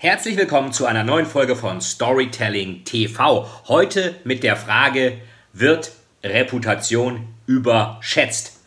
Herzlich willkommen zu einer neuen Folge von Storytelling TV. Heute mit der Frage, wird Reputation überschätzt?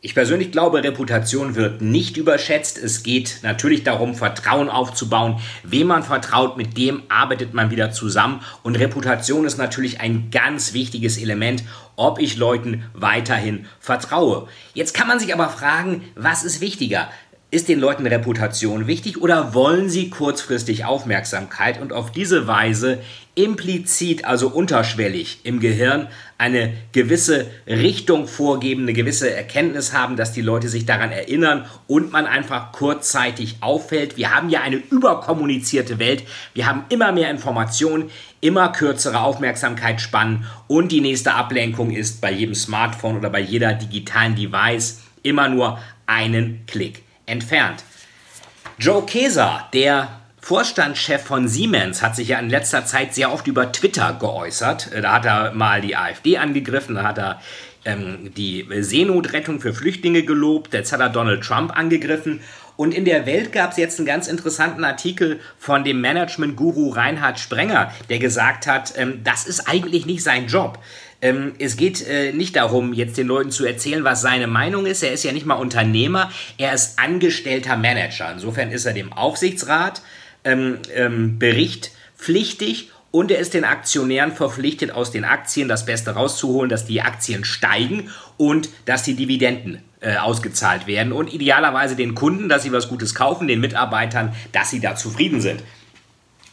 Ich persönlich glaube, Reputation wird nicht überschätzt. Es geht natürlich darum, Vertrauen aufzubauen. Wem man vertraut, mit dem arbeitet man wieder zusammen. Und Reputation ist natürlich ein ganz wichtiges Element, ob ich Leuten weiterhin vertraue. Jetzt kann man sich aber fragen, was ist wichtiger? Ist den Leuten Reputation wichtig oder wollen sie kurzfristig Aufmerksamkeit und auf diese Weise implizit, also unterschwellig im Gehirn eine gewisse Richtung vorgeben, eine gewisse Erkenntnis haben, dass die Leute sich daran erinnern und man einfach kurzzeitig auffällt. Wir haben ja eine überkommunizierte Welt, wir haben immer mehr Informationen, immer kürzere Aufmerksamkeitsspannen und die nächste Ablenkung ist bei jedem Smartphone oder bei jeder digitalen Device immer nur einen Klick entfernt. Joe Keser, der Vorstandschef von Siemens, hat sich ja in letzter Zeit sehr oft über Twitter geäußert. Äh, da hat er mal die AfD angegriffen, da hat er ähm, die Seenotrettung für Flüchtlinge gelobt, jetzt hat er Donald Trump angegriffen. Und in der Welt gab es jetzt einen ganz interessanten Artikel von dem Management-Guru Reinhard Sprenger, der gesagt hat, ähm, das ist eigentlich nicht sein Job. Ähm, es geht äh, nicht darum, jetzt den Leuten zu erzählen, was seine Meinung ist. Er ist ja nicht mal Unternehmer, er ist angestellter Manager. Insofern ist er dem Aufsichtsrat ähm, ähm, berichtpflichtig und er ist den Aktionären verpflichtet, aus den Aktien das Beste rauszuholen, dass die Aktien steigen und dass die Dividenden äh, ausgezahlt werden und idealerweise den Kunden, dass sie was Gutes kaufen, den Mitarbeitern, dass sie da zufrieden sind.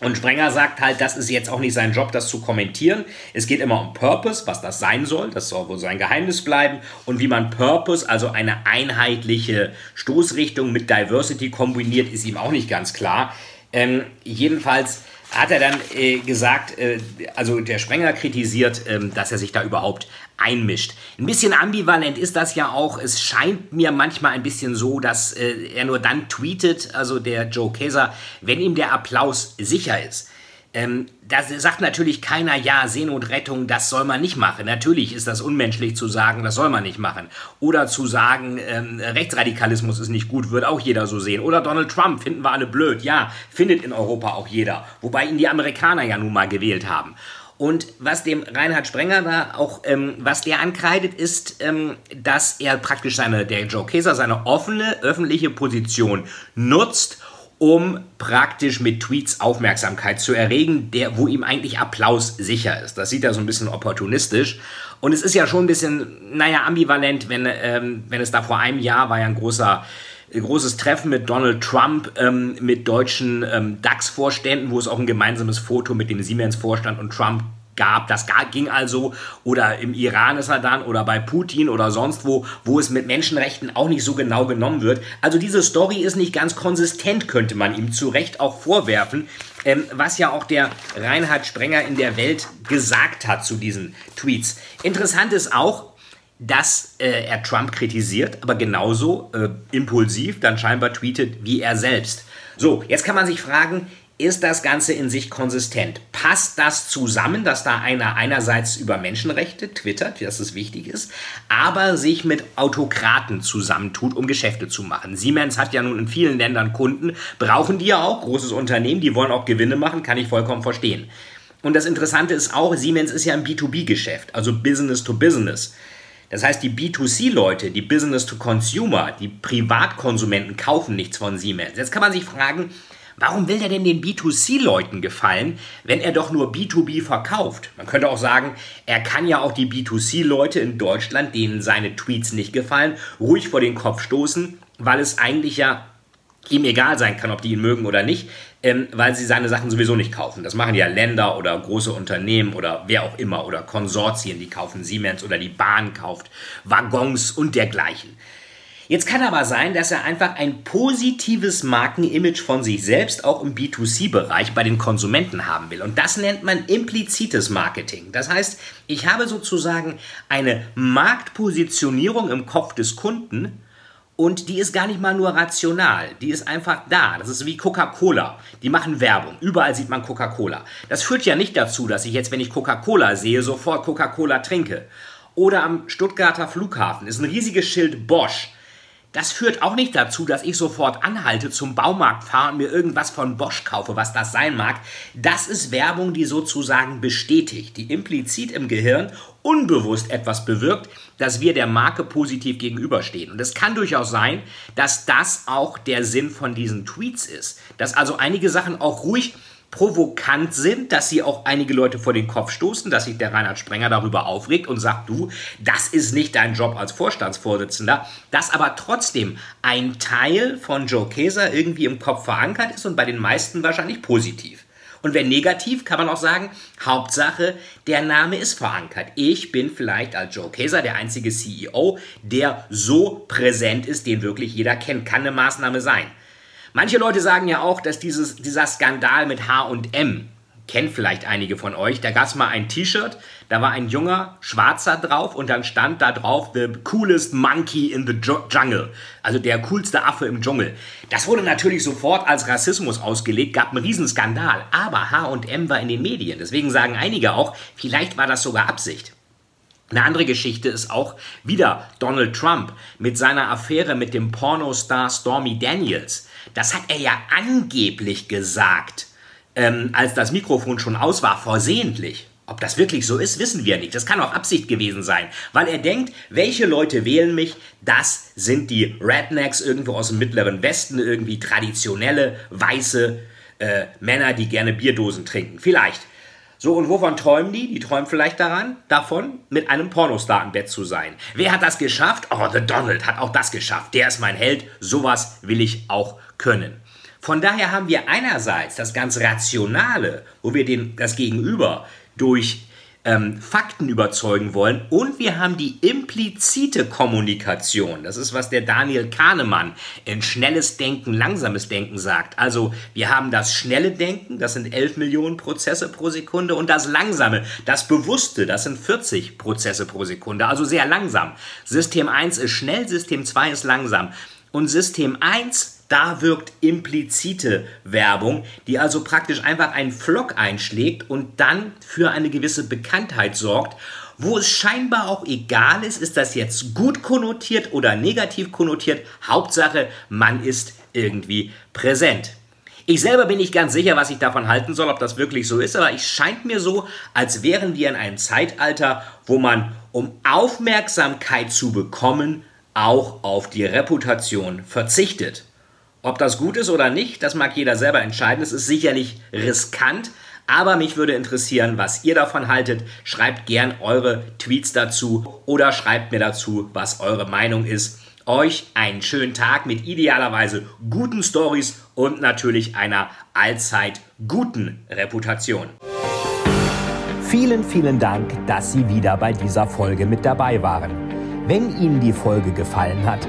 Und Sprenger sagt halt, das ist jetzt auch nicht sein Job, das zu kommentieren. Es geht immer um Purpose, was das sein soll. Das soll wohl sein Geheimnis bleiben. Und wie man Purpose, also eine einheitliche Stoßrichtung mit Diversity kombiniert, ist ihm auch nicht ganz klar. Ähm, jedenfalls hat er dann äh, gesagt, äh, also der Sprenger kritisiert, äh, dass er sich da überhaupt einmischt. Ein bisschen ambivalent ist das ja auch. Es scheint mir manchmal ein bisschen so, dass äh, er nur dann tweetet, also der Joe Kaiser, wenn ihm der Applaus sicher ist. Ähm, da sagt natürlich keiner, ja, Seenotrettung, das soll man nicht machen. Natürlich ist das unmenschlich zu sagen, das soll man nicht machen. Oder zu sagen, ähm, Rechtsradikalismus ist nicht gut, wird auch jeder so sehen. Oder Donald Trump, finden wir alle blöd. Ja, findet in Europa auch jeder. Wobei ihn die Amerikaner ja nun mal gewählt haben. Und was dem Reinhard Sprenger da auch, ähm, was der ankreidet, ist, ähm, dass er praktisch seine, der Joe Keser, seine offene öffentliche Position nutzt, um praktisch mit Tweets Aufmerksamkeit zu erregen, der, wo ihm eigentlich Applaus sicher ist. Das sieht er so ein bisschen opportunistisch. Und es ist ja schon ein bisschen, naja, ambivalent, wenn, ähm, wenn es da vor einem Jahr war ja ein großer großes Treffen mit Donald Trump, ähm, mit deutschen ähm, DAX-Vorständen, wo es auch ein gemeinsames Foto mit dem Siemens-Vorstand und Trump gab. Das ging also, oder im Iran ist er dann, oder bei Putin oder sonst wo, wo es mit Menschenrechten auch nicht so genau genommen wird. Also diese Story ist nicht ganz konsistent, könnte man ihm zu Recht auch vorwerfen, ähm, was ja auch der Reinhard Sprenger in der Welt gesagt hat zu diesen Tweets. Interessant ist auch, dass äh, er Trump kritisiert, aber genauso äh, impulsiv dann scheinbar tweetet wie er selbst. So, jetzt kann man sich fragen, ist das Ganze in sich konsistent? Passt das zusammen, dass da einer einerseits über Menschenrechte twittert, dass es wichtig ist, aber sich mit Autokraten zusammentut, um Geschäfte zu machen? Siemens hat ja nun in vielen Ländern Kunden, brauchen die ja auch, großes Unternehmen, die wollen auch Gewinne machen, kann ich vollkommen verstehen. Und das Interessante ist auch, Siemens ist ja ein B2B-Geschäft, also Business to Business. Das heißt, die B2C-Leute, die Business to Consumer, die Privatkonsumenten kaufen nichts von Siemens. Jetzt kann man sich fragen, Warum will er denn den B2C-Leuten gefallen, wenn er doch nur B2B verkauft? Man könnte auch sagen, er kann ja auch die B2C-Leute in Deutschland, denen seine Tweets nicht gefallen, ruhig vor den Kopf stoßen, weil es eigentlich ja ihm egal sein kann, ob die ihn mögen oder nicht, ähm, weil sie seine Sachen sowieso nicht kaufen. Das machen ja Länder oder große Unternehmen oder wer auch immer oder Konsortien, die kaufen Siemens oder die Bahn kauft Waggons und dergleichen. Jetzt kann aber sein, dass er einfach ein positives Markenimage von sich selbst auch im B2C-Bereich bei den Konsumenten haben will. Und das nennt man implizites Marketing. Das heißt, ich habe sozusagen eine Marktpositionierung im Kopf des Kunden und die ist gar nicht mal nur rational, die ist einfach da. Das ist wie Coca-Cola. Die machen Werbung. Überall sieht man Coca-Cola. Das führt ja nicht dazu, dass ich jetzt, wenn ich Coca-Cola sehe, sofort Coca-Cola trinke. Oder am Stuttgarter Flughafen ist ein riesiges Schild Bosch. Das führt auch nicht dazu, dass ich sofort anhalte, zum Baumarkt fahre und mir irgendwas von Bosch kaufe, was das sein mag. Das ist Werbung, die sozusagen bestätigt, die implizit im Gehirn unbewusst etwas bewirkt, dass wir der Marke positiv gegenüberstehen. Und es kann durchaus sein, dass das auch der Sinn von diesen Tweets ist. Dass also einige Sachen auch ruhig provokant sind, dass sie auch einige Leute vor den Kopf stoßen, dass sich der Reinhard Sprenger darüber aufregt und sagt, du, das ist nicht dein Job als Vorstandsvorsitzender, dass aber trotzdem ein Teil von Joe Keser irgendwie im Kopf verankert ist und bei den meisten wahrscheinlich positiv. Und wenn negativ, kann man auch sagen, Hauptsache, der Name ist verankert. Ich bin vielleicht als Joe Keser der einzige CEO, der so präsent ist, den wirklich jeder kennt. Kann eine Maßnahme sein. Manche Leute sagen ja auch, dass dieses, dieser Skandal mit H&M, kennt vielleicht einige von euch, da gab es mal ein T-Shirt, da war ein junger Schwarzer drauf und dann stand da drauf The coolest monkey in the jungle, also der coolste Affe im Dschungel. Das wurde natürlich sofort als Rassismus ausgelegt, gab einen Riesenskandal, aber H&M war in den Medien, deswegen sagen einige auch, vielleicht war das sogar Absicht. Eine andere Geschichte ist auch wieder Donald Trump mit seiner Affäre mit dem Pornostar Stormy Daniels. Das hat er ja angeblich gesagt, ähm, als das Mikrofon schon aus war, versehentlich. Ob das wirklich so ist, wissen wir nicht. Das kann auch Absicht gewesen sein, weil er denkt, welche Leute wählen mich? Das sind die Rednecks irgendwo aus dem mittleren Westen, irgendwie traditionelle, weiße äh, Männer, die gerne Bierdosen trinken. Vielleicht. So, und wovon träumen die? Die träumen vielleicht daran, davon, mit einem Pornostar im Bett zu sein. Wer hat das geschafft? Oh, The Donald hat auch das geschafft. Der ist mein Held. Sowas will ich auch können. Von daher haben wir einerseits das ganz Rationale, wo wir den, das Gegenüber durch ähm, Fakten überzeugen wollen. Und wir haben die implizite Kommunikation. Das ist, was der Daniel Kahnemann in schnelles Denken, langsames Denken sagt. Also wir haben das schnelle Denken, das sind 11 Millionen Prozesse pro Sekunde, und das langsame, das bewusste, das sind 40 Prozesse pro Sekunde. Also sehr langsam. System 1 ist schnell, System 2 ist langsam. Und System 1 da wirkt implizite Werbung, die also praktisch einfach einen Flock einschlägt und dann für eine gewisse Bekanntheit sorgt, wo es scheinbar auch egal ist, ist das jetzt gut konnotiert oder negativ konnotiert. Hauptsache, man ist irgendwie präsent. Ich selber bin nicht ganz sicher, was ich davon halten soll, ob das wirklich so ist, aber es scheint mir so, als wären wir in einem Zeitalter, wo man, um Aufmerksamkeit zu bekommen, auch auf die Reputation verzichtet. Ob das gut ist oder nicht, das mag jeder selber entscheiden. Es ist sicherlich riskant, aber mich würde interessieren, was ihr davon haltet. Schreibt gern eure Tweets dazu oder schreibt mir dazu, was eure Meinung ist. Euch einen schönen Tag mit idealerweise guten Stories und natürlich einer allzeit guten Reputation. Vielen, vielen Dank, dass Sie wieder bei dieser Folge mit dabei waren. Wenn Ihnen die Folge gefallen hat,